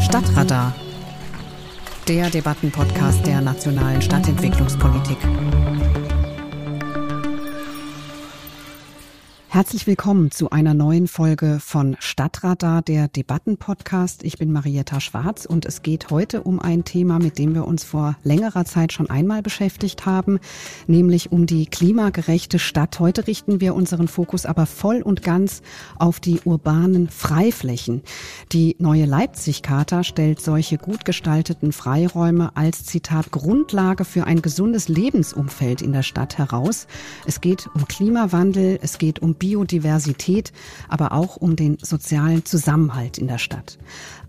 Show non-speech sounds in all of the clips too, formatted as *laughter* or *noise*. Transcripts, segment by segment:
Stadtradar, der Debattenpodcast der nationalen Stadtentwicklungspolitik. Herzlich willkommen zu einer neuen Folge von Stadtradar, der Debattenpodcast. Ich bin Marietta Schwarz und es geht heute um ein Thema, mit dem wir uns vor längerer Zeit schon einmal beschäftigt haben, nämlich um die klimagerechte Stadt. Heute richten wir unseren Fokus aber voll und ganz auf die urbanen Freiflächen. Die neue Leipzig-Charta stellt solche gut gestalteten Freiräume als Zitat Grundlage für ein gesundes Lebensumfeld in der Stadt heraus. Es geht um Klimawandel, es geht um Biodiversität, aber auch um den sozialen Zusammenhalt in der Stadt.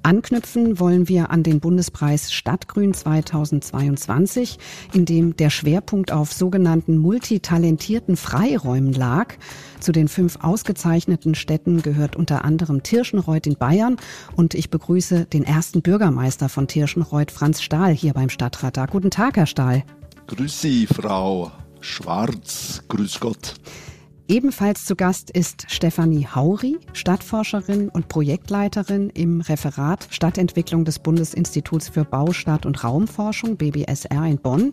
Anknüpfen wollen wir an den Bundespreis Stadtgrün 2022, in dem der Schwerpunkt auf sogenannten multitalentierten Freiräumen lag. Zu den fünf ausgezeichneten Städten gehört unter anderem Tirschenreuth in Bayern und ich begrüße den ersten Bürgermeister von Tirschenreuth, Franz Stahl, hier beim Stadtrat. Guten Tag, Herr Stahl. Grüß Sie, Frau Schwarz. Grüß Gott. Ebenfalls zu Gast ist Stefanie Hauri, Stadtforscherin und Projektleiterin im Referat Stadtentwicklung des Bundesinstituts für Bau, Stadt und Raumforschung BBSR in Bonn.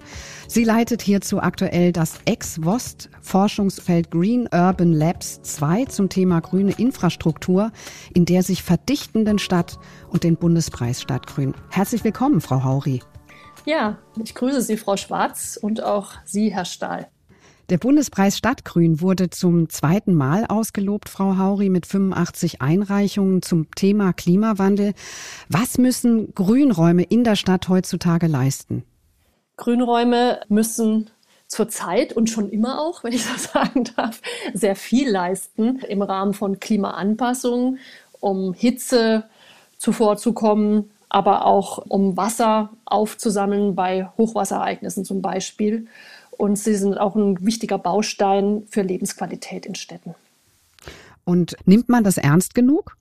Sie leitet hierzu aktuell das Ex-Wost Forschungsfeld Green Urban Labs 2 zum Thema grüne Infrastruktur in der sich verdichtenden Stadt und den Bundespreis Stadtgrün. Herzlich willkommen, Frau Hauri. Ja, ich grüße Sie, Frau Schwarz, und auch Sie, Herr Stahl. Der Bundespreis Stadtgrün wurde zum zweiten Mal ausgelobt, Frau Hauri, mit 85 Einreichungen zum Thema Klimawandel. Was müssen Grünräume in der Stadt heutzutage leisten? Grünräume müssen zurzeit und schon immer auch, wenn ich das *laughs* sagen darf, sehr viel leisten im Rahmen von Klimaanpassungen, um Hitze zuvorzukommen, aber auch um Wasser aufzusammeln bei Hochwasserereignissen zum Beispiel und sie sind auch ein wichtiger Baustein für Lebensqualität in Städten. Und nimmt man das ernst genug?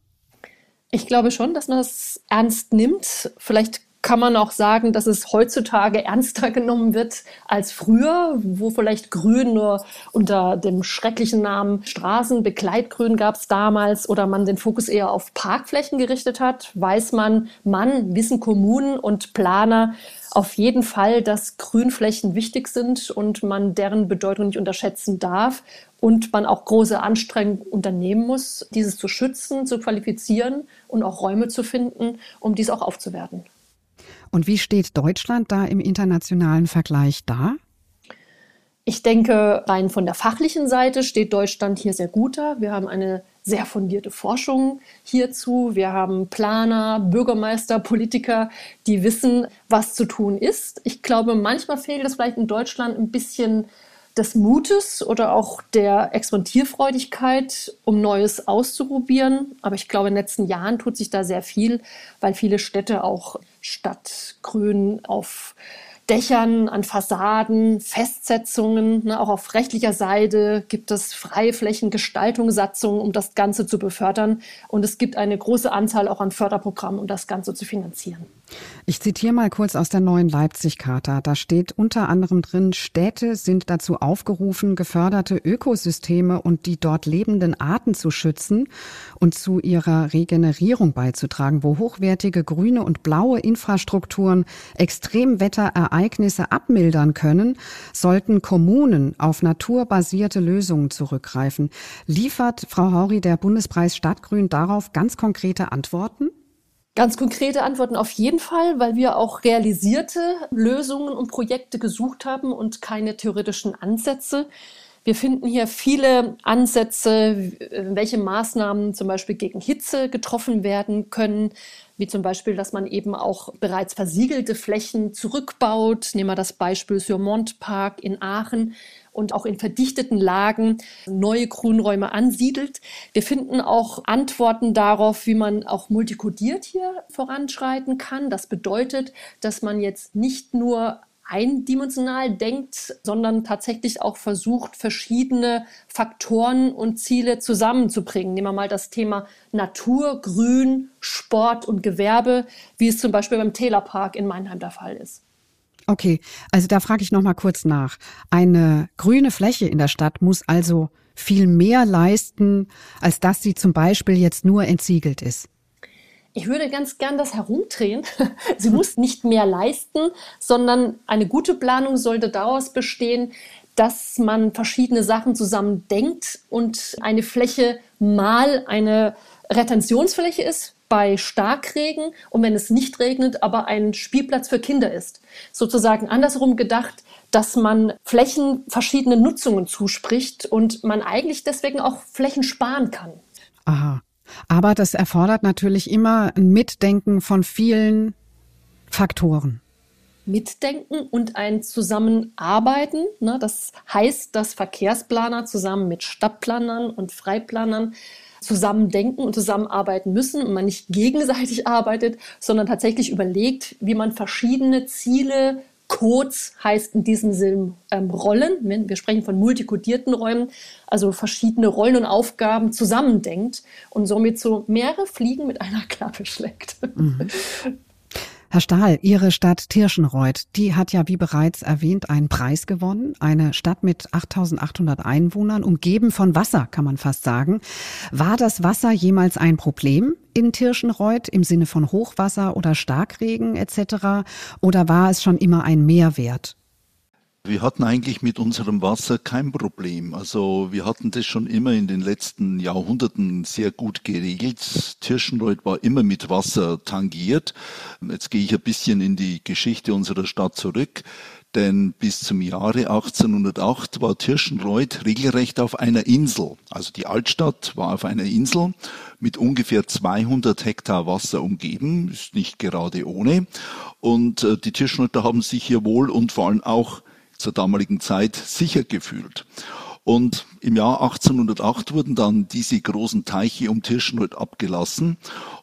Ich glaube schon, dass man das ernst nimmt. Vielleicht kann man auch sagen, dass es heutzutage ernster genommen wird als früher, wo vielleicht Grün nur unter dem schrecklichen Namen Straßenbegleitgrün gab es damals oder man den Fokus eher auf Parkflächen gerichtet hat, weiß man, man, wissen Kommunen und Planer, auf jeden Fall, dass Grünflächen wichtig sind und man deren Bedeutung nicht unterschätzen darf und man auch große Anstrengungen unternehmen muss, dieses zu schützen, zu qualifizieren und auch Räume zu finden, um dies auch aufzuwerten. Und wie steht Deutschland da im internationalen Vergleich da? Ich denke, rein von der fachlichen Seite steht Deutschland hier sehr gut da. Wir haben eine sehr fundierte Forschung hierzu. Wir haben Planer, Bürgermeister, Politiker, die wissen, was zu tun ist. Ich glaube, manchmal fehlt es vielleicht in Deutschland ein bisschen des Mutes oder auch der Experimentierfreudigkeit, um Neues auszuprobieren. Aber ich glaube, in den letzten Jahren tut sich da sehr viel, weil viele Städte auch Stadtgrün auf Dächern, an Fassaden, Festsetzungen. Ne, auch auf rechtlicher Seite gibt es freie Flächengestaltungssatzungen, um das Ganze zu befördern. Und es gibt eine große Anzahl auch an Förderprogrammen, um das Ganze zu finanzieren. Ich zitiere mal kurz aus der neuen Leipzig-Charta. Da steht unter anderem drin, Städte sind dazu aufgerufen, geförderte Ökosysteme und die dort lebenden Arten zu schützen und zu ihrer Regenerierung beizutragen, wo hochwertige grüne und blaue Infrastrukturen Extremwetterereignisse abmildern können, sollten Kommunen auf naturbasierte Lösungen zurückgreifen. Liefert Frau Hauri der Bundespreis Stadtgrün darauf ganz konkrete Antworten? Ganz konkrete Antworten auf jeden Fall, weil wir auch realisierte Lösungen und Projekte gesucht haben und keine theoretischen Ansätze. Wir finden hier viele Ansätze, welche Maßnahmen zum Beispiel gegen Hitze getroffen werden können, wie zum Beispiel, dass man eben auch bereits versiegelte Flächen zurückbaut. Nehmen wir das Beispiel Surmont Park in Aachen und auch in verdichteten Lagen neue Grünräume ansiedelt. Wir finden auch Antworten darauf, wie man auch multikodiert hier voranschreiten kann. Das bedeutet, dass man jetzt nicht nur eindimensional denkt, sondern tatsächlich auch versucht, verschiedene Faktoren und Ziele zusammenzubringen. Nehmen wir mal das Thema Natur, Grün, Sport und Gewerbe, wie es zum Beispiel beim Tälerpark in Mannheim der Fall ist. Okay, also da frage ich noch mal kurz nach. Eine grüne Fläche in der Stadt muss also viel mehr leisten, als dass sie zum Beispiel jetzt nur entsiegelt ist. Ich würde ganz gern das herumdrehen. *laughs* Sie muss nicht mehr leisten, sondern eine gute Planung sollte daraus bestehen, dass man verschiedene Sachen zusammen denkt und eine Fläche mal eine Retentionsfläche ist bei Starkregen und wenn es nicht regnet, aber ein Spielplatz für Kinder ist. Sozusagen andersrum gedacht, dass man Flächen verschiedene Nutzungen zuspricht und man eigentlich deswegen auch Flächen sparen kann. Aha. Aber das erfordert natürlich immer ein Mitdenken von vielen Faktoren. Mitdenken und ein Zusammenarbeiten. Ne? Das heißt, dass Verkehrsplaner zusammen mit Stadtplanern und Freiplanern zusammendenken und zusammenarbeiten müssen und man nicht *laughs* gegenseitig arbeitet, sondern tatsächlich überlegt, wie man verschiedene Ziele Codes heißt in diesem Sinn ähm, Rollen. Wir sprechen von multikodierten Räumen, also verschiedene Rollen und Aufgaben zusammendenkt und somit so mehrere Fliegen mit einer *laughs* Klappe schlägt. Mhm. Herr Stahl, Ihre Stadt Tirschenreuth, die hat ja, wie bereits erwähnt, einen Preis gewonnen. Eine Stadt mit 8800 Einwohnern, umgeben von Wasser, kann man fast sagen. War das Wasser jemals ein Problem in Tirschenreuth im Sinne von Hochwasser oder Starkregen etc.? Oder war es schon immer ein Mehrwert? Wir hatten eigentlich mit unserem Wasser kein Problem. Also wir hatten das schon immer in den letzten Jahrhunderten sehr gut geregelt. Tirschenreuth war immer mit Wasser tangiert. Jetzt gehe ich ein bisschen in die Geschichte unserer Stadt zurück. Denn bis zum Jahre 1808 war Tirschenreuth regelrecht auf einer Insel. Also die Altstadt war auf einer Insel mit ungefähr 200 Hektar Wasser umgeben, ist nicht gerade ohne. Und äh, die Tirschenreuther haben sich hier wohl und vor allem auch zur damaligen Zeit sicher gefühlt. Und im Jahr 1808 wurden dann diese großen Teiche um Tirschenreuth abgelassen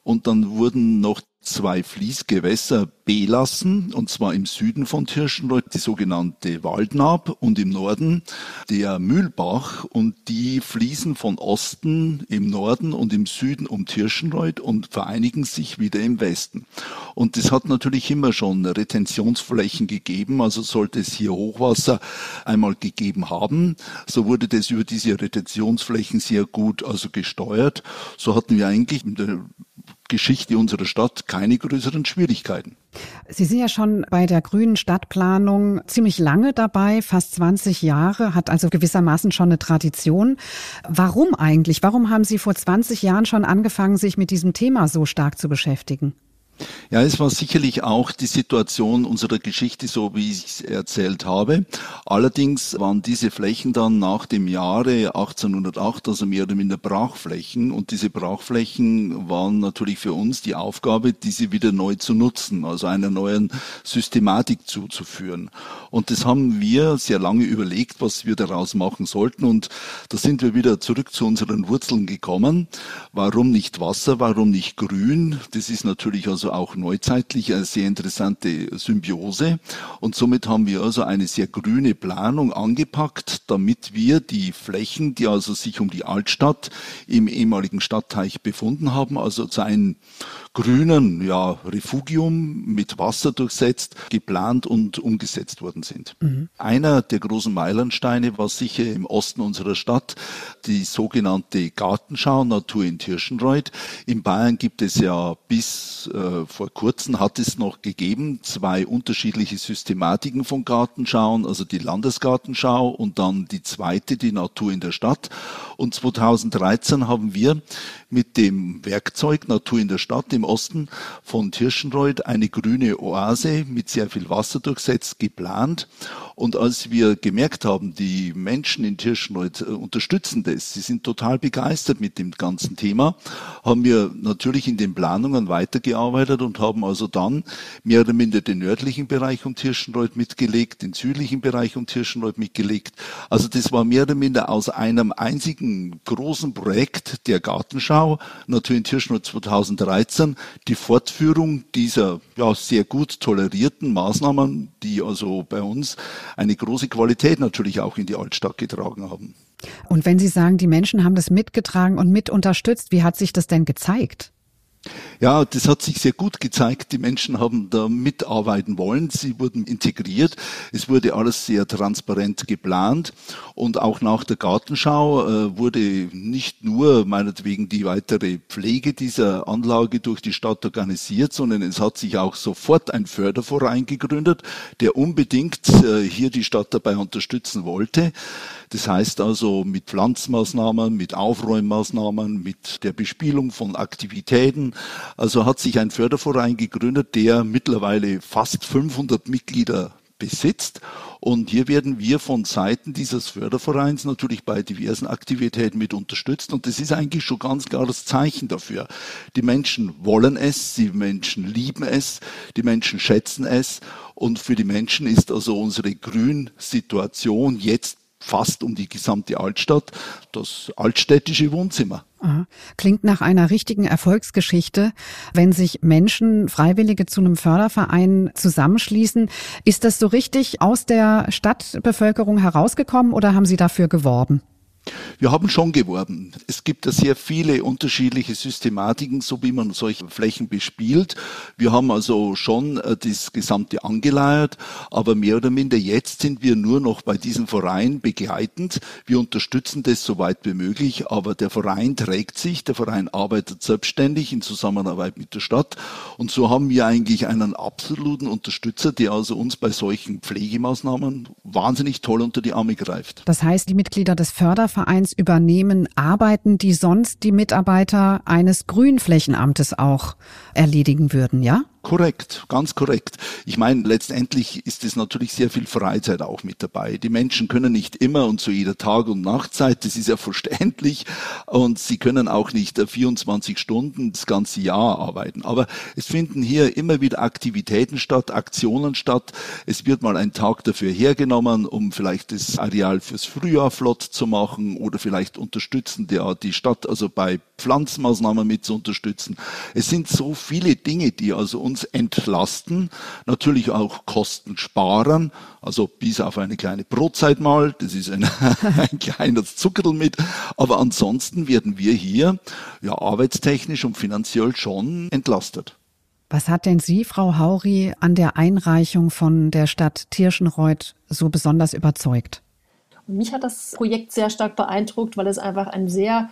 und dann wurden noch zwei Fließgewässer belassen, und zwar im Süden von Tirschenreuth die sogenannte Waldnab und im Norden der Mühlbach und die fließen von Osten im Norden und im Süden um Tirschenreuth und vereinigen sich wieder im Westen. Und das hat natürlich immer schon Retentionsflächen gegeben, also sollte es hier Hochwasser einmal gegeben haben, so wurde das über diese Retentionsflächen sehr gut also gesteuert. So hatten wir eigentlich in der Geschichte unserer Stadt keine größeren Schwierigkeiten. Sie sind ja schon bei der grünen Stadtplanung ziemlich lange dabei, fast 20 Jahre, hat also gewissermaßen schon eine Tradition. Warum eigentlich? Warum haben Sie vor 20 Jahren schon angefangen, sich mit diesem Thema so stark zu beschäftigen? Ja, es war sicherlich auch die Situation unserer Geschichte, so wie ich es erzählt habe. Allerdings waren diese Flächen dann nach dem Jahre 1808, also mehr oder minder Brachflächen. Und diese Brachflächen waren natürlich für uns die Aufgabe, diese wieder neu zu nutzen, also einer neuen Systematik zuzuführen. Und das haben wir sehr lange überlegt, was wir daraus machen sollten. Und da sind wir wieder zurück zu unseren Wurzeln gekommen. Warum nicht Wasser? Warum nicht Grün? Das ist natürlich also auch neuzeitlich eine sehr interessante Symbiose. Und somit haben wir also eine sehr grüne Planung angepackt, damit wir die Flächen, die also sich um die Altstadt im ehemaligen Stadtteich befunden haben, also zu einem grünen ja, Refugium mit Wasser durchsetzt, geplant und umgesetzt worden sind. Mhm. Einer der großen Meilensteine war sicher im Osten unserer Stadt die sogenannte Gartenschau Natur in Tirschenreuth. In Bayern gibt es ja bis äh, vor kurzem hat es noch gegeben zwei unterschiedliche Systematiken von Gartenschauen, also die Landesgartenschau und dann die zweite, die Natur in der Stadt. Und 2013 haben wir mit dem Werkzeug Natur in der Stadt im Osten von Tirschenreuth eine grüne Oase mit sehr viel Wasser durchsetzt geplant. Und als wir gemerkt haben, die Menschen in Tirschenreuth äh, unterstützen das, sie sind total begeistert mit dem ganzen Thema, haben wir natürlich in den Planungen weitergearbeitet und haben also dann mehr oder minder den nördlichen Bereich um Tirschenreuth mitgelegt, den südlichen Bereich um Tirschenreuth mitgelegt. Also das war mehr oder minder aus einem einzigen großen Projekt der Gartenschau, Natur in Tirschenreuth 2013, die Fortführung dieser ja, sehr gut tolerierten Maßnahmen, die also bei uns eine große Qualität natürlich auch in die Altstadt getragen haben. Und wenn Sie sagen, die Menschen haben das mitgetragen und mit unterstützt, wie hat sich das denn gezeigt? Ja, das hat sich sehr gut gezeigt. Die Menschen haben da mitarbeiten wollen. Sie wurden integriert. Es wurde alles sehr transparent geplant. Und auch nach der Gartenschau äh, wurde nicht nur meinetwegen die weitere Pflege dieser Anlage durch die Stadt organisiert, sondern es hat sich auch sofort ein Förderverein gegründet, der unbedingt äh, hier die Stadt dabei unterstützen wollte. Das heißt also mit Pflanzmaßnahmen, mit Aufräummaßnahmen, mit der Bespielung von Aktivitäten. Also hat sich ein Förderverein gegründet, der mittlerweile fast 500 Mitglieder besitzt. Und hier werden wir von Seiten dieses Fördervereins natürlich bei diversen Aktivitäten mit unterstützt. Und das ist eigentlich schon ganz klares Zeichen dafür. Die Menschen wollen es, die Menschen lieben es, die Menschen schätzen es. Und für die Menschen ist also unsere Grünsituation jetzt fast um die gesamte Altstadt, das altstädtische Wohnzimmer. Klingt nach einer richtigen Erfolgsgeschichte. Wenn sich Menschen, Freiwillige zu einem Förderverein zusammenschließen, ist das so richtig aus der Stadtbevölkerung herausgekommen oder haben Sie dafür geworben? Wir haben schon geworben. Es gibt da sehr viele unterschiedliche Systematiken, so wie man solche Flächen bespielt. Wir haben also schon äh, das Gesamte angeleiert, aber mehr oder minder jetzt sind wir nur noch bei diesem Verein begleitend. Wir unterstützen das so weit wie möglich, aber der Verein trägt sich, der Verein arbeitet selbstständig in Zusammenarbeit mit der Stadt und so haben wir eigentlich einen absoluten Unterstützer, der also uns bei solchen Pflegemaßnahmen wahnsinnig toll unter die Arme greift. Das heißt, die Mitglieder des Fördervereins Vereins übernehmen Arbeiten, die sonst die Mitarbeiter eines Grünflächenamtes auch erledigen würden, ja? Korrekt, ganz korrekt. Ich meine, letztendlich ist es natürlich sehr viel Freizeit auch mit dabei. Die Menschen können nicht immer und zu jeder Tag- und Nachtzeit, das ist ja *laughs* verständlich, und sie können auch nicht 24 Stunden das ganze Jahr arbeiten. Aber es finden hier immer wieder Aktivitäten statt, Aktionen statt. Es wird mal ein Tag dafür hergenommen, um vielleicht das Areal fürs Frühjahr flott zu machen oder vielleicht unterstützen der, die Stadt also bei Pflanzmaßnahmen mit zu unterstützen. Es sind so viele Dinge, die also uns entlasten, natürlich auch Kosten sparen, also bis auf eine kleine Brotzeit mal, das ist ein, *laughs* ein kleines Zuckerl mit, aber ansonsten werden wir hier ja arbeitstechnisch und finanziell schon entlastet. Was hat denn Sie, Frau Hauri, an der Einreichung von der Stadt Tirschenreuth so besonders überzeugt? Mich hat das Projekt sehr stark beeindruckt, weil es einfach ein sehr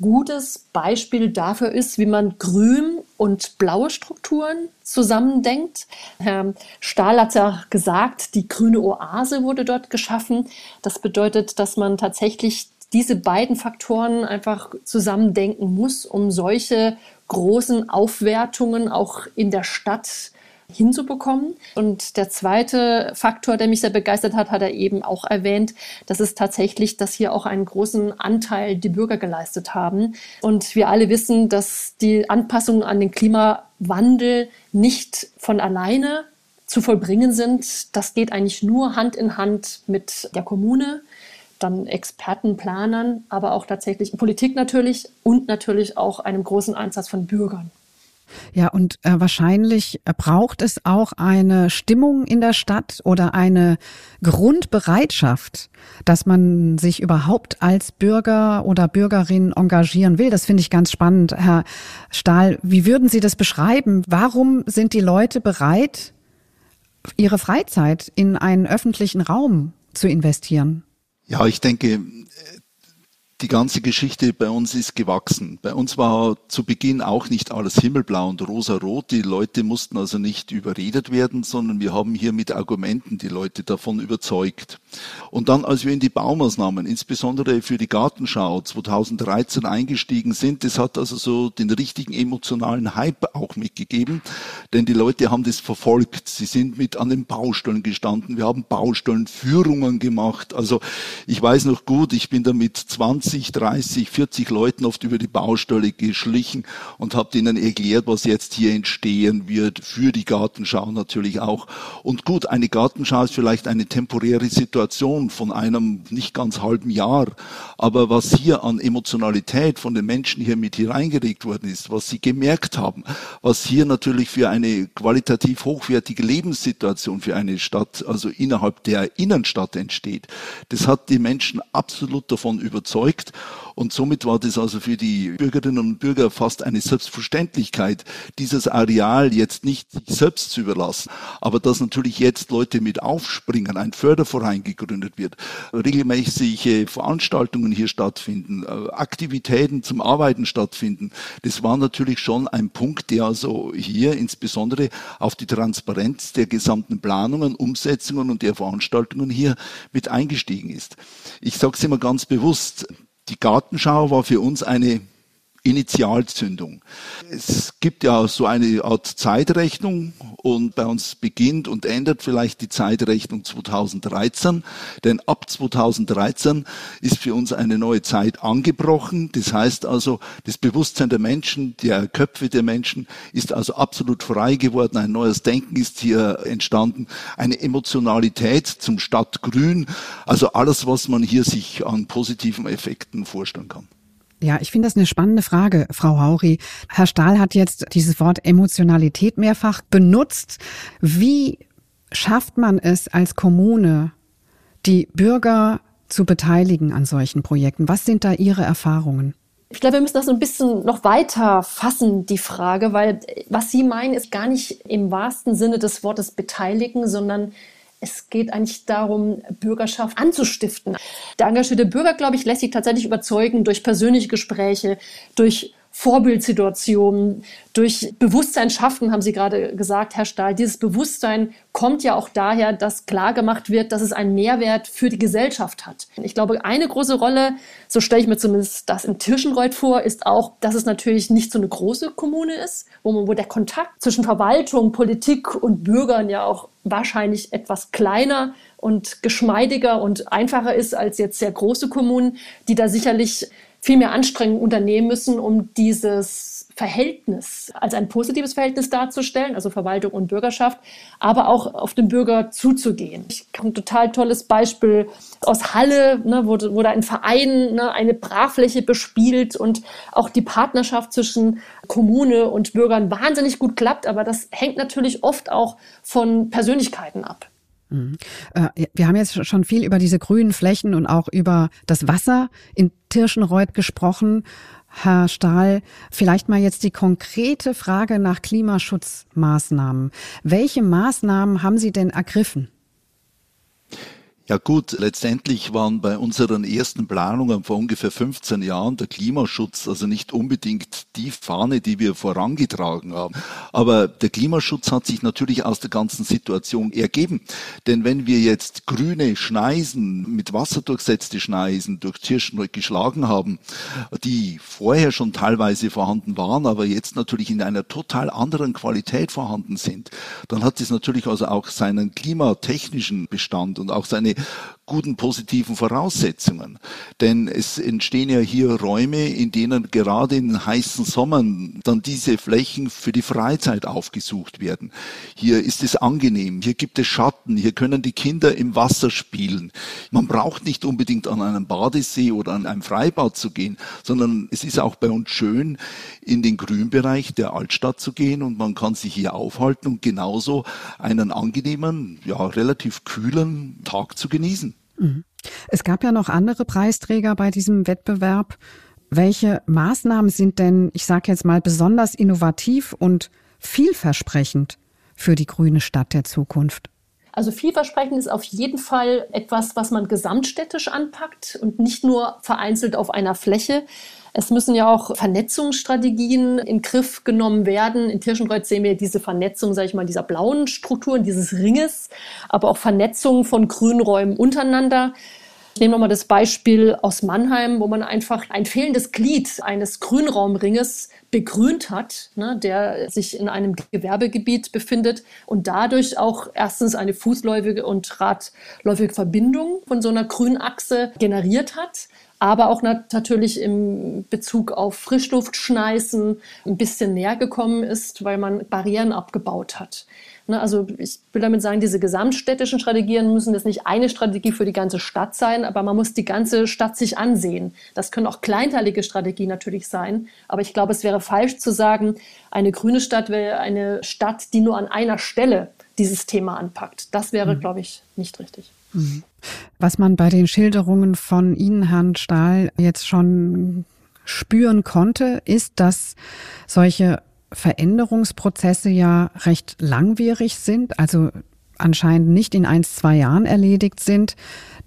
gutes Beispiel dafür ist, wie man grün und blaue Strukturen zusammendenkt. Herr Stahl hat ja gesagt, die grüne Oase wurde dort geschaffen. Das bedeutet, dass man tatsächlich diese beiden Faktoren einfach zusammendenken muss, um solche großen Aufwertungen auch in der Stadt hinzubekommen. Und der zweite Faktor, der mich sehr begeistert hat, hat er eben auch erwähnt, das ist tatsächlich, dass hier auch einen großen Anteil die Bürger geleistet haben. Und wir alle wissen, dass die Anpassungen an den Klimawandel nicht von alleine zu vollbringen sind. Das geht eigentlich nur Hand in Hand mit der Kommune, dann Experten, Planern, aber auch tatsächlich Politik natürlich und natürlich auch einem großen Einsatz von Bürgern. Ja, und äh, wahrscheinlich braucht es auch eine Stimmung in der Stadt oder eine Grundbereitschaft, dass man sich überhaupt als Bürger oder Bürgerin engagieren will. Das finde ich ganz spannend. Herr Stahl, wie würden Sie das beschreiben? Warum sind die Leute bereit, ihre Freizeit in einen öffentlichen Raum zu investieren? Ja, ich denke, die ganze Geschichte bei uns ist gewachsen. Bei uns war zu Beginn auch nicht alles himmelblau und rosarot. Die Leute mussten also nicht überredet werden, sondern wir haben hier mit Argumenten die Leute davon überzeugt. Und dann, als wir in die Baumaßnahmen, insbesondere für die Gartenschau 2013 eingestiegen sind, das hat also so den richtigen emotionalen Hype auch mitgegeben, denn die Leute haben das verfolgt. Sie sind mit an den Baustellen gestanden. Wir haben Baustellenführungen gemacht. Also ich weiß noch gut, ich bin da mit 20 20, 30, 40 Leuten oft über die Baustelle geschlichen und habe ihnen erklärt, was jetzt hier entstehen wird, für die Gartenschau natürlich auch. Und gut, eine Gartenschau ist vielleicht eine temporäre Situation, von einem nicht ganz halben Jahr. Aber was hier an Emotionalität von den Menschen hier mit hineingelegt worden ist, was sie gemerkt haben, was hier natürlich für eine qualitativ hochwertige Lebenssituation für eine Stadt, also innerhalb der Innenstadt entsteht, das hat die Menschen absolut davon überzeugt. Und somit war das also für die Bürgerinnen und Bürger fast eine Selbstverständlichkeit, dieses Areal jetzt nicht sich selbst zu überlassen. Aber dass natürlich jetzt Leute mit aufspringen, ein Förderverein gegründet wird, regelmäßige Veranstaltungen hier stattfinden, äh, Aktivitäten zum Arbeiten stattfinden, das war natürlich schon ein Punkt, der also hier insbesondere auf die Transparenz der gesamten Planungen, Umsetzungen und der Veranstaltungen hier mit eingestiegen ist. Ich sage es immer ganz bewusst, die Gartenschau war für uns eine Initialzündung. Es gibt ja so eine Art Zeitrechnung und bei uns beginnt und endet vielleicht die Zeitrechnung 2013, denn ab 2013 ist für uns eine neue Zeit angebrochen. Das heißt also, das Bewusstsein der Menschen, der Köpfe der Menschen ist also absolut frei geworden. Ein neues Denken ist hier entstanden, eine Emotionalität zum Stadtgrün, also alles, was man hier sich an positiven Effekten vorstellen kann. Ja, ich finde das eine spannende Frage, Frau Hauri. Herr Stahl hat jetzt dieses Wort Emotionalität mehrfach benutzt. Wie schafft man es als Kommune, die Bürger zu beteiligen an solchen Projekten? Was sind da Ihre Erfahrungen? Ich glaube, wir müssen das ein bisschen noch weiter fassen, die Frage, weil was Sie meinen, ist gar nicht im wahrsten Sinne des Wortes beteiligen, sondern es geht eigentlich darum, Bürgerschaft anzustiften. Der engagierte Bürger, glaube ich, lässt sich tatsächlich überzeugen durch persönliche Gespräche, durch Vorbildsituationen, durch Bewusstsein schaffen, haben Sie gerade gesagt, Herr Stahl. Dieses Bewusstsein kommt ja auch daher, dass klar gemacht wird, dass es einen Mehrwert für die Gesellschaft hat. Ich glaube, eine große Rolle, so stelle ich mir zumindest das in Tirschenreuth vor, ist auch, dass es natürlich nicht so eine große Kommune ist, wo, man, wo der Kontakt zwischen Verwaltung, Politik und Bürgern ja auch wahrscheinlich etwas kleiner und geschmeidiger und einfacher ist als jetzt sehr große Kommunen, die da sicherlich viel mehr Anstrengungen unternehmen müssen, um dieses Verhältnis als ein positives Verhältnis darzustellen, also Verwaltung und Bürgerschaft, aber auch auf den Bürger zuzugehen. Ich habe ein total tolles Beispiel aus Halle, ne, wo, wo da ein Verein ne, eine Brachfläche bespielt und auch die Partnerschaft zwischen Kommune und Bürgern wahnsinnig gut klappt, aber das hängt natürlich oft auch von Persönlichkeiten ab. Mhm. Äh, wir haben jetzt schon viel über diese grünen Flächen und auch über das Wasser in Tirschenreuth gesprochen. Herr Stahl, vielleicht mal jetzt die konkrete Frage nach Klimaschutzmaßnahmen. Welche Maßnahmen haben Sie denn ergriffen? Ja gut, letztendlich waren bei unseren ersten Planungen vor ungefähr 15 Jahren der Klimaschutz also nicht unbedingt die Fahne, die wir vorangetragen haben. Aber der Klimaschutz hat sich natürlich aus der ganzen Situation ergeben. Denn wenn wir jetzt grüne Schneisen mit Wasser durchsetzte Schneisen durch Tirschenreuth geschlagen haben, die vorher schon teilweise vorhanden waren, aber jetzt natürlich in einer total anderen Qualität vorhanden sind, dann hat es natürlich also auch seinen klimatechnischen Bestand und auch seine guten positiven Voraussetzungen. Denn es entstehen ja hier Räume, in denen gerade in heißen Sommern dann diese Flächen für die Freizeit aufgesucht werden. Hier ist es angenehm, hier gibt es Schatten, hier können die Kinder im Wasser spielen. Man braucht nicht unbedingt an einen Badesee oder an ein Freibad zu gehen, sondern es ist auch bei uns schön, in den Grünbereich der Altstadt zu gehen und man kann sich hier aufhalten und genauso einen angenehmen, ja, relativ kühlen Tag zu genießen. Mhm. Es gab ja noch andere Preisträger bei diesem Wettbewerb. Welche Maßnahmen sind denn, ich sage jetzt mal, besonders innovativ und vielversprechend für die grüne Stadt der Zukunft? Also vielversprechend ist auf jeden Fall etwas, was man gesamtstädtisch anpackt und nicht nur vereinzelt auf einer Fläche. Es müssen ja auch Vernetzungsstrategien in Griff genommen werden. In Tirschenreuth sehen wir diese Vernetzung, sage ich mal, dieser blauen Strukturen, dieses Ringes, aber auch Vernetzung von Grünräumen untereinander. Ich nehme nochmal das Beispiel aus Mannheim, wo man einfach ein fehlendes Glied eines Grünraumringes begrünt hat, ne, der sich in einem Gewerbegebiet befindet und dadurch auch erstens eine fußläufige und radläufige Verbindung von so einer Grünachse generiert hat aber auch natürlich im Bezug auf Frischluftschneisen ein bisschen näher gekommen ist, weil man Barrieren abgebaut hat. Ne, also ich will damit sagen, diese gesamtstädtischen Strategien müssen jetzt nicht eine Strategie für die ganze Stadt sein, aber man muss die ganze Stadt sich ansehen. Das können auch kleinteilige Strategien natürlich sein, aber ich glaube, es wäre falsch zu sagen, eine grüne Stadt wäre eine Stadt, die nur an einer Stelle dieses Thema anpackt. Das wäre, mhm. glaube ich, nicht richtig. Was man bei den Schilderungen von Ihnen, Herrn Stahl, jetzt schon spüren konnte, ist, dass solche Veränderungsprozesse ja recht langwierig sind, also anscheinend nicht in ein, zwei Jahren erledigt sind,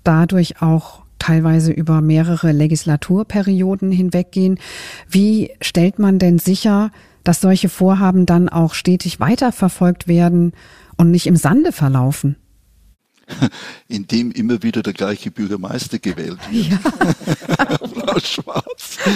dadurch auch teilweise über mehrere Legislaturperioden hinweggehen. Wie stellt man denn sicher, dass solche Vorhaben dann auch stetig weiterverfolgt werden und nicht im Sande verlaufen? In dem immer wieder der gleiche Bürgermeister gewählt wird. Ja. *laughs* Schwarz. *laughs*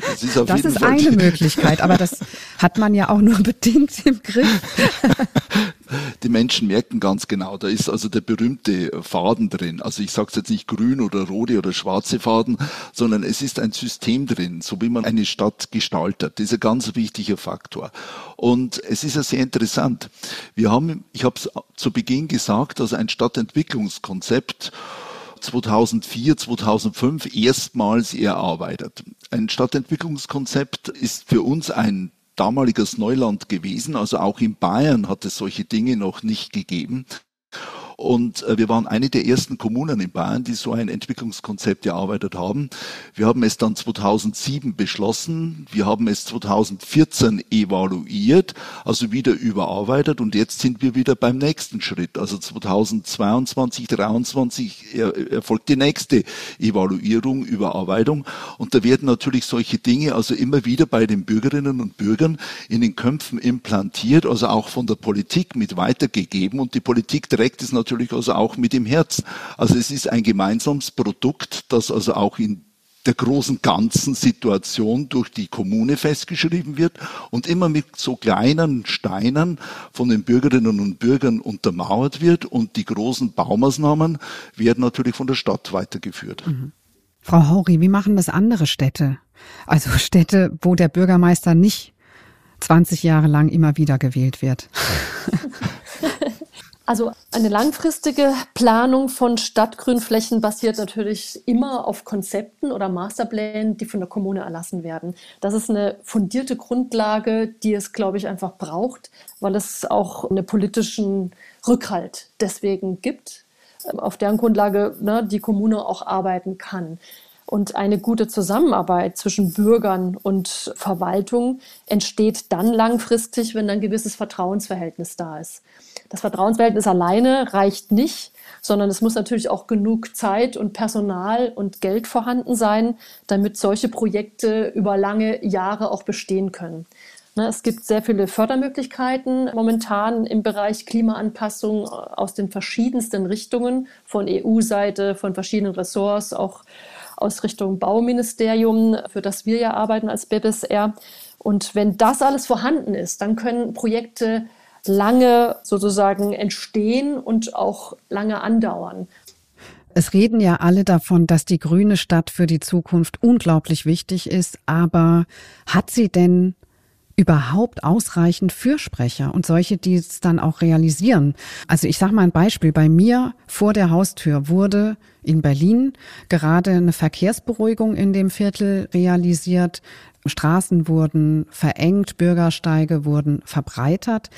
Das ist, auf das jeden ist Fall eine Möglichkeit, aber das hat man ja auch nur *laughs* bedingt im Griff. *laughs* Die Menschen merken ganz genau, da ist also der berühmte Faden drin. Also ich sage jetzt nicht grün oder rote oder schwarze Faden, sondern es ist ein System drin, so wie man eine Stadt gestaltet. Das ist ein ganz wichtiger Faktor. Und es ist ja sehr interessant. Wir haben, ich habe es zu Beginn gesagt, also ein Stadtentwicklungskonzept 2004, 2005 erstmals erarbeitet. Ein Stadtentwicklungskonzept ist für uns ein damaliges Neuland gewesen. Also auch in Bayern hat es solche Dinge noch nicht gegeben. Und äh, wir waren eine der ersten Kommunen in Bayern, die so ein Entwicklungskonzept erarbeitet haben. Wir haben es dann 2007 beschlossen. Wir haben es 2014 evaluiert, also wieder überarbeitet. Und jetzt sind wir wieder beim nächsten Schritt. Also 2022, 2023 erfolgt die nächste Evaluierung, Überarbeitung. Und da werden natürlich solche Dinge also immer wieder bei den Bürgerinnen und Bürgern in den Köpfen implantiert, also auch von der Politik mit weitergegeben. Und die Politik trägt es natürlich natürlich also auch mit dem Herz. Also es ist ein gemeinsames Produkt, das also auch in der großen ganzen Situation durch die Kommune festgeschrieben wird und immer mit so kleinen Steinen von den Bürgerinnen und Bürgern untermauert wird und die großen Baumaßnahmen werden natürlich von der Stadt weitergeführt. Mhm. Frau Hori, wie machen das andere Städte? Also Städte, wo der Bürgermeister nicht 20 Jahre lang immer wieder gewählt wird. *laughs* Also eine langfristige Planung von Stadtgrünflächen basiert natürlich immer auf Konzepten oder Masterplänen, die von der Kommune erlassen werden. Das ist eine fundierte Grundlage, die es, glaube ich, einfach braucht, weil es auch einen politischen Rückhalt deswegen gibt, auf deren Grundlage ne, die Kommune auch arbeiten kann. Und eine gute Zusammenarbeit zwischen Bürgern und Verwaltung entsteht dann langfristig, wenn ein gewisses Vertrauensverhältnis da ist. Das Vertrauensverhältnis alleine reicht nicht, sondern es muss natürlich auch genug Zeit und Personal und Geld vorhanden sein, damit solche Projekte über lange Jahre auch bestehen können. Ne, es gibt sehr viele Fördermöglichkeiten momentan im Bereich Klimaanpassung aus den verschiedensten Richtungen, von EU-Seite, von verschiedenen Ressorts, auch aus Richtung Bauministerium, für das wir ja arbeiten als BBSR. Und wenn das alles vorhanden ist, dann können Projekte lange sozusagen entstehen und auch lange andauern. Es reden ja alle davon, dass die grüne Stadt für die Zukunft unglaublich wichtig ist, aber hat sie denn überhaupt ausreichend Fürsprecher und solche, die es dann auch realisieren? Also ich sage mal ein Beispiel. Bei mir vor der Haustür wurde in Berlin gerade eine Verkehrsberuhigung in dem Viertel realisiert. Straßen wurden verengt, Bürgersteige wurden verbreitert.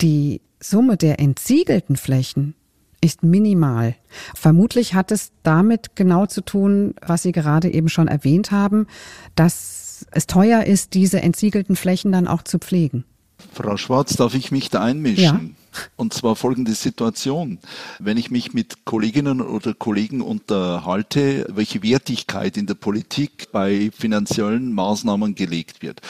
Die Summe der entsiegelten Flächen ist minimal. Vermutlich hat es damit genau zu tun, was Sie gerade eben schon erwähnt haben, dass es teuer ist, diese entsiegelten Flächen dann auch zu pflegen. Frau Schwarz, darf ich mich da einmischen? Ja. Und zwar folgende Situation. Wenn ich mich mit Kolleginnen oder Kollegen unterhalte, welche Wertigkeit in der Politik bei finanziellen Maßnahmen gelegt wird.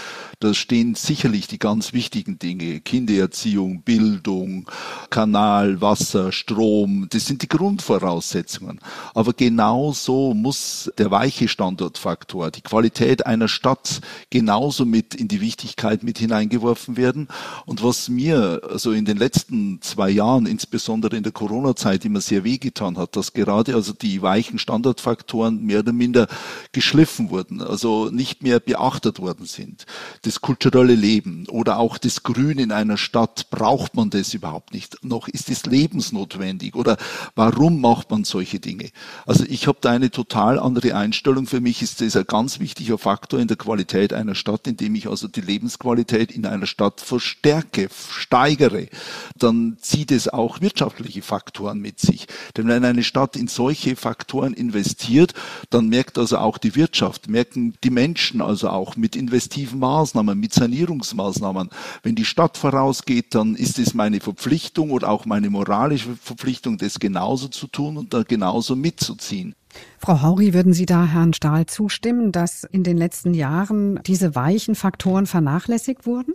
Da stehen sicherlich die ganz wichtigen Dinge. Kindererziehung, Bildung, Kanal, Wasser, Strom. Das sind die Grundvoraussetzungen. Aber genauso muss der weiche Standortfaktor, die Qualität einer Stadt genauso mit in die Wichtigkeit mit hineingeworfen werden. Und was mir also in den letzten letzten zwei Jahren, insbesondere in der Corona-Zeit, immer sehr wehgetan hat, dass gerade also die weichen Standardfaktoren mehr oder minder geschliffen wurden, also nicht mehr beachtet worden sind. Das kulturelle Leben oder auch das Grün in einer Stadt, braucht man das überhaupt nicht? Noch ist es lebensnotwendig oder warum macht man solche Dinge? Also ich habe da eine total andere Einstellung. Für mich ist das ein ganz wichtiger Faktor in der Qualität einer Stadt, indem ich also die Lebensqualität in einer Stadt verstärke, steigere. Dann zieht es auch wirtschaftliche Faktoren mit sich. Denn wenn eine Stadt in solche Faktoren investiert, dann merkt also auch die Wirtschaft, merken die Menschen also auch mit investiven Maßnahmen, mit Sanierungsmaßnahmen. Wenn die Stadt vorausgeht, dann ist es meine Verpflichtung oder auch meine moralische Verpflichtung, das genauso zu tun und da genauso mitzuziehen. Frau Hauri, würden Sie da Herrn Stahl zustimmen, dass in den letzten Jahren diese weichen Faktoren vernachlässigt wurden?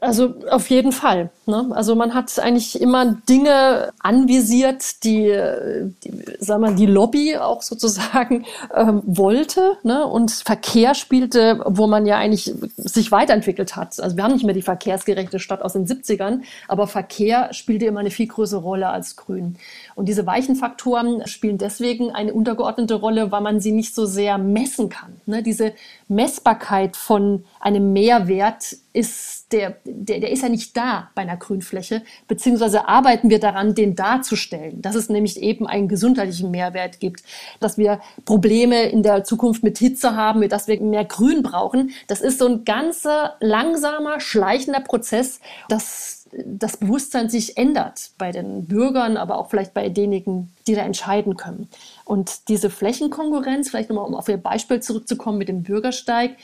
Also auf jeden Fall. Ne? Also man hat eigentlich immer Dinge anvisiert, die, die sagen wir, die Lobby auch sozusagen ähm, wollte. Ne? Und Verkehr spielte, wo man ja eigentlich sich weiterentwickelt hat. Also wir haben nicht mehr die verkehrsgerechte Stadt aus den 70ern, aber Verkehr spielte immer eine viel größere Rolle als Grün. Und diese weichen Faktoren spielen deswegen eine untergeordnete Rolle, weil man sie nicht so sehr messen kann. Ne? Diese Messbarkeit von einem Mehrwert ist der, der, der ist ja nicht da bei einer Grünfläche, beziehungsweise arbeiten wir daran, den darzustellen, dass es nämlich eben einen gesundheitlichen Mehrwert gibt, dass wir Probleme in der Zukunft mit Hitze haben, dass wir mehr Grün brauchen. Das ist so ein ganzer langsamer, schleichender Prozess, das das Bewusstsein sich ändert bei den Bürgern, aber auch vielleicht bei denjenigen, die da entscheiden können. Und diese Flächenkonkurrenz, vielleicht nochmal um auf Ihr Beispiel zurückzukommen mit dem Bürgersteig,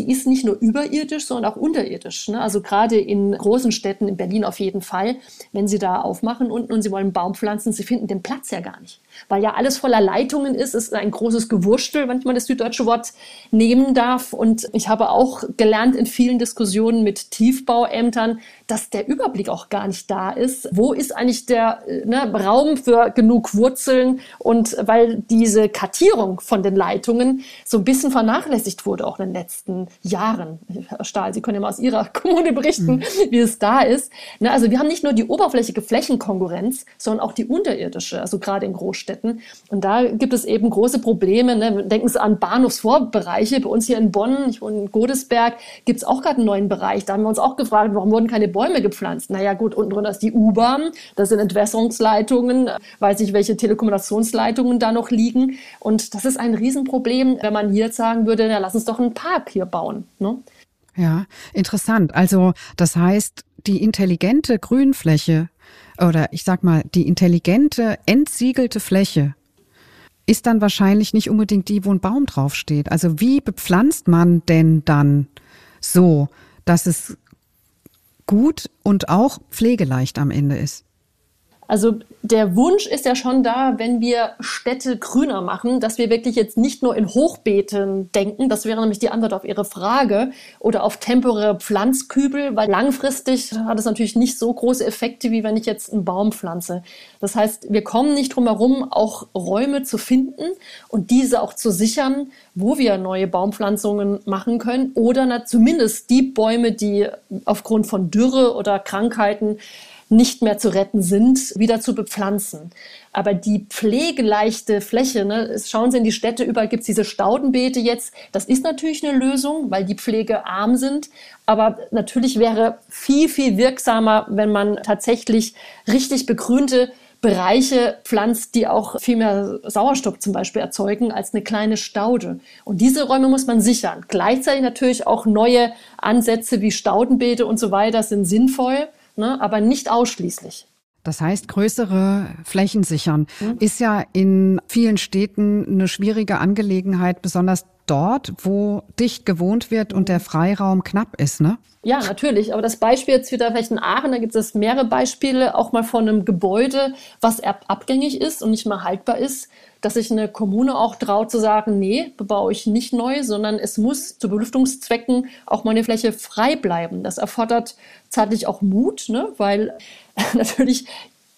die ist nicht nur überirdisch, sondern auch unterirdisch. Ne? Also gerade in großen Städten, in Berlin auf jeden Fall, wenn Sie da aufmachen unten und Sie wollen Baum pflanzen, Sie finden den Platz ja gar nicht weil ja alles voller Leitungen ist, ist ein großes Gewurstel, wenn ich mal das süddeutsche Wort nehmen darf. Und ich habe auch gelernt in vielen Diskussionen mit Tiefbauämtern, dass der Überblick auch gar nicht da ist. Wo ist eigentlich der ne, Raum für genug Wurzeln? Und weil diese Kartierung von den Leitungen so ein bisschen vernachlässigt wurde, auch in den letzten Jahren. Herr Stahl, Sie können ja mal aus Ihrer *laughs* Kommune berichten, mhm. wie es da ist. Ne, also wir haben nicht nur die oberflächliche Flächenkonkurrenz, sondern auch die unterirdische, also gerade in Großstädten. Großstädten. Und da gibt es eben große Probleme. Ne? Denken Sie an Bahnhofsvorbereiche. Bei uns hier in Bonn, ich wohne in Godesberg, gibt es auch gerade einen neuen Bereich. Da haben wir uns auch gefragt, warum wurden keine Bäume gepflanzt? Naja gut, unten drunter ist die U-Bahn, da sind Entwässerungsleitungen, weiß ich, welche Telekommunikationsleitungen da noch liegen. Und das ist ein Riesenproblem, wenn man hier jetzt sagen würde, na, lass uns doch einen Park hier bauen. Ne? Ja, interessant. Also das heißt, die intelligente Grünfläche oder ich sag mal, die intelligente, entsiegelte Fläche ist dann wahrscheinlich nicht unbedingt die, wo ein Baum draufsteht. Also wie bepflanzt man denn dann so, dass es gut und auch pflegeleicht am Ende ist? Also der Wunsch ist ja schon da, wenn wir Städte grüner machen, dass wir wirklich jetzt nicht nur in Hochbeeten denken, das wäre nämlich die Antwort auf Ihre Frage, oder auf temporäre Pflanzkübel, weil langfristig hat es natürlich nicht so große Effekte, wie wenn ich jetzt einen Baum pflanze. Das heißt, wir kommen nicht drum herum, auch Räume zu finden und diese auch zu sichern, wo wir neue Baumpflanzungen machen können. Oder zumindest die Bäume, die aufgrund von Dürre oder Krankheiten nicht mehr zu retten sind, wieder zu bepflanzen. Aber die pflegeleichte Fläche, ne, schauen Sie in die Städte, überall gibt es diese Staudenbeete jetzt. Das ist natürlich eine Lösung, weil die pflegearm sind. Aber natürlich wäre viel, viel wirksamer, wenn man tatsächlich richtig begrünte Bereiche pflanzt, die auch viel mehr Sauerstoff zum Beispiel erzeugen als eine kleine Staude. Und diese Räume muss man sichern. Gleichzeitig natürlich auch neue Ansätze wie Staudenbeete und so weiter sind sinnvoll ne? aber nicht ausschließlich. Das heißt, größere Flächen sichern mhm. ist ja in vielen Städten eine schwierige Angelegenheit, besonders dort, wo dicht gewohnt wird und der Freiraum knapp ist, ne? Ja, natürlich. Aber das Beispiel jetzt wieder vielleicht in Aachen, da gibt es mehrere Beispiele, auch mal von einem Gebäude, was abgängig ist und nicht mehr haltbar ist, dass sich eine Kommune auch traut zu sagen, nee, bebaue ich nicht neu, sondern es muss zu Belüftungszwecken auch mal eine Fläche frei bleiben. Das erfordert zeitlich auch Mut, ne? weil *laughs* natürlich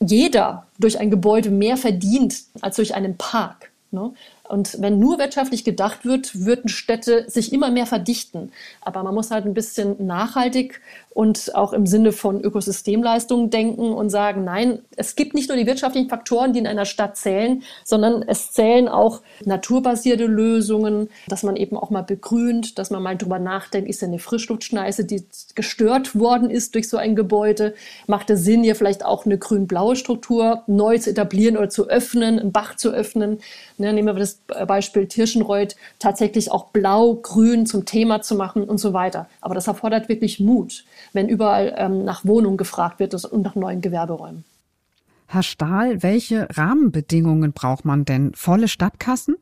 jeder durch ein Gebäude mehr verdient als durch einen Park. Ne? Und wenn nur wirtschaftlich gedacht wird, würden Städte sich immer mehr verdichten. Aber man muss halt ein bisschen nachhaltig und auch im Sinne von Ökosystemleistungen denken und sagen, nein, es gibt nicht nur die wirtschaftlichen Faktoren, die in einer Stadt zählen, sondern es zählen auch naturbasierte Lösungen, dass man eben auch mal begrünt, dass man mal drüber nachdenkt, ist ja eine Frischluftschneise, die gestört worden ist durch so ein Gebäude, macht es Sinn, hier vielleicht auch eine grün-blaue Struktur neu zu etablieren oder zu öffnen, einen Bach zu öffnen. Ne, nehmen wir das Beispiel Tirschenreuth, tatsächlich auch blau-grün zum Thema zu machen und so weiter. Aber das erfordert wirklich Mut wenn überall ähm, nach Wohnungen gefragt wird und nach neuen Gewerberäumen. Herr Stahl, welche Rahmenbedingungen braucht man denn? Volle Stadtkassen?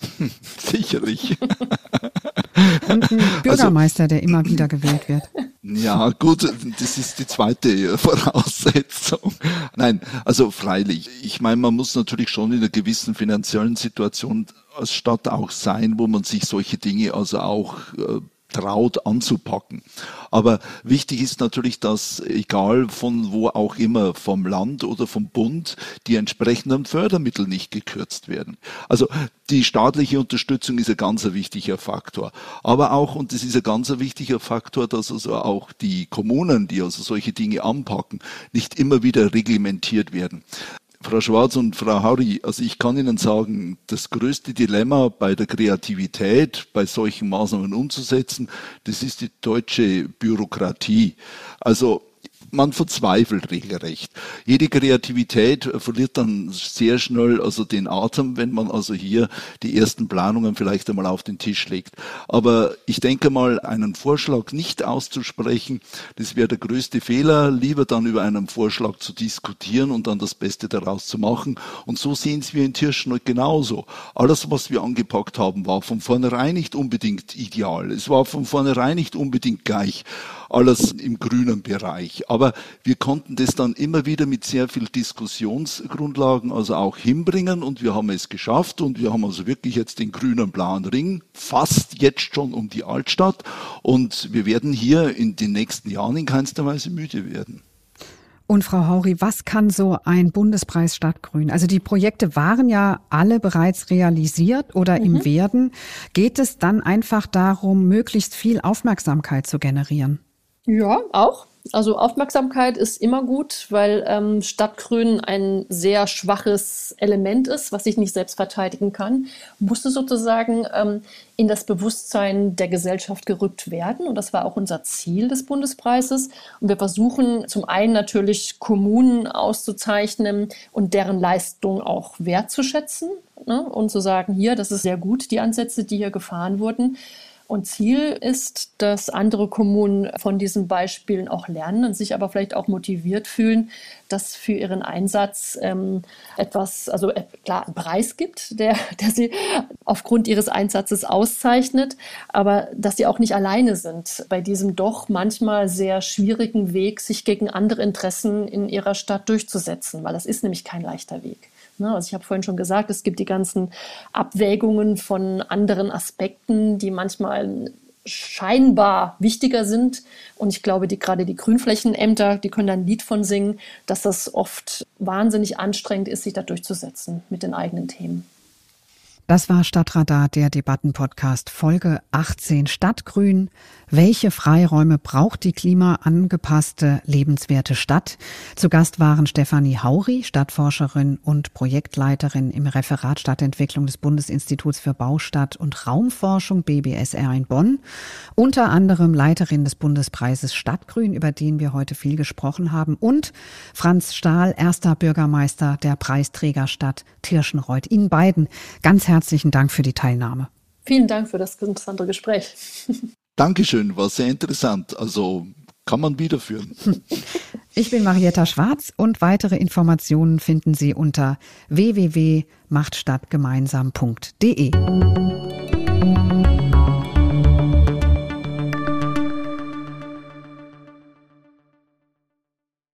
*laughs* Sicherlich. *laughs* Und *laughs* ein also Bürgermeister, also, der immer wieder gewählt wird. Ja, gut, das ist die zweite Voraussetzung. Nein, also freilich. Ich meine, man muss natürlich schon in einer gewissen finanziellen Situation als Stadt auch sein, wo man sich solche Dinge also auch äh, traut anzupacken. Aber wichtig ist natürlich, dass egal von wo auch immer, vom Land oder vom Bund, die entsprechenden Fördermittel nicht gekürzt werden. Also die staatliche Unterstützung ist ein ganz wichtiger Faktor. Aber auch, und das ist ein ganz wichtiger Faktor, dass also auch die Kommunen, die also solche Dinge anpacken, nicht immer wieder reglementiert werden. Frau Schwarz und Frau Hauri, also ich kann Ihnen sagen, das größte Dilemma bei der Kreativität, bei solchen Maßnahmen umzusetzen, das ist die deutsche Bürokratie. Also man verzweifelt regelrecht. Jede Kreativität verliert dann sehr schnell also den Atem, wenn man also hier die ersten Planungen vielleicht einmal auf den Tisch legt. Aber ich denke mal, einen Vorschlag nicht auszusprechen, das wäre der größte Fehler. Lieber dann über einen Vorschlag zu diskutieren und dann das Beste daraus zu machen. Und so sehen es wir in Tirschenreuth genauso. Alles, was wir angepackt haben, war von vornherein nicht unbedingt ideal. Es war von vornherein nicht unbedingt gleich alles im grünen Bereich. Aber wir konnten das dann immer wieder mit sehr viel Diskussionsgrundlagen also auch hinbringen und wir haben es geschafft und wir haben also wirklich jetzt den grünen blauen Ring fast jetzt schon um die Altstadt und wir werden hier in den nächsten Jahren in keinster Weise müde werden. Und Frau Hauri, was kann so ein Bundespreis Stadtgrün? Also die Projekte waren ja alle bereits realisiert oder mhm. im Werden. Geht es dann einfach darum, möglichst viel Aufmerksamkeit zu generieren? Ja, auch. Also Aufmerksamkeit ist immer gut, weil ähm, Stadtgrün ein sehr schwaches Element ist, was sich nicht selbst verteidigen kann, musste sozusagen ähm, in das Bewusstsein der Gesellschaft gerückt werden. Und das war auch unser Ziel des Bundespreises. Und wir versuchen zum einen natürlich Kommunen auszuzeichnen und deren Leistung auch wertzuschätzen ne? und zu sagen, hier, das ist sehr gut, die Ansätze, die hier gefahren wurden. Und Ziel ist, dass andere Kommunen von diesen Beispielen auch lernen und sich aber vielleicht auch motiviert fühlen, dass für ihren Einsatz ähm, etwas, also äh, klar, einen Preis gibt, der, *laughs* der sie aufgrund ihres Einsatzes auszeichnet, aber dass sie auch nicht alleine sind bei diesem doch manchmal sehr schwierigen Weg, sich gegen andere Interessen in ihrer Stadt durchzusetzen, weil das ist nämlich kein leichter Weg. Ne? Also ich habe vorhin schon gesagt, es gibt die ganzen Abwägungen von anderen Aspekten, die manchmal scheinbar wichtiger sind. Und ich glaube, die, gerade die Grünflächenämter, die können da ein Lied von singen, dass das oft wahnsinnig anstrengend ist, sich da durchzusetzen mit den eigenen Themen. Das war Stadtradar, der Debattenpodcast Folge 18 Stadtgrün. Welche Freiräume braucht die klimaangepasste, lebenswerte Stadt? Zu Gast waren Stefanie Hauri, Stadtforscherin und Projektleiterin im Referat Stadtentwicklung des Bundesinstituts für Baustadt und Raumforschung BBSR in Bonn, unter anderem Leiterin des Bundespreises Stadtgrün, über den wir heute viel gesprochen haben, und Franz Stahl, erster Bürgermeister der Preisträgerstadt Tirschenreuth. Ihnen beiden ganz herzlich herzlichen Dank für die Teilnahme. Vielen Dank für das interessante Gespräch. *laughs* Dankeschön, war sehr interessant. Also kann man wiederführen. Ich bin Marietta Schwarz und weitere Informationen finden Sie unter www.machtstadtgemeinsam.de.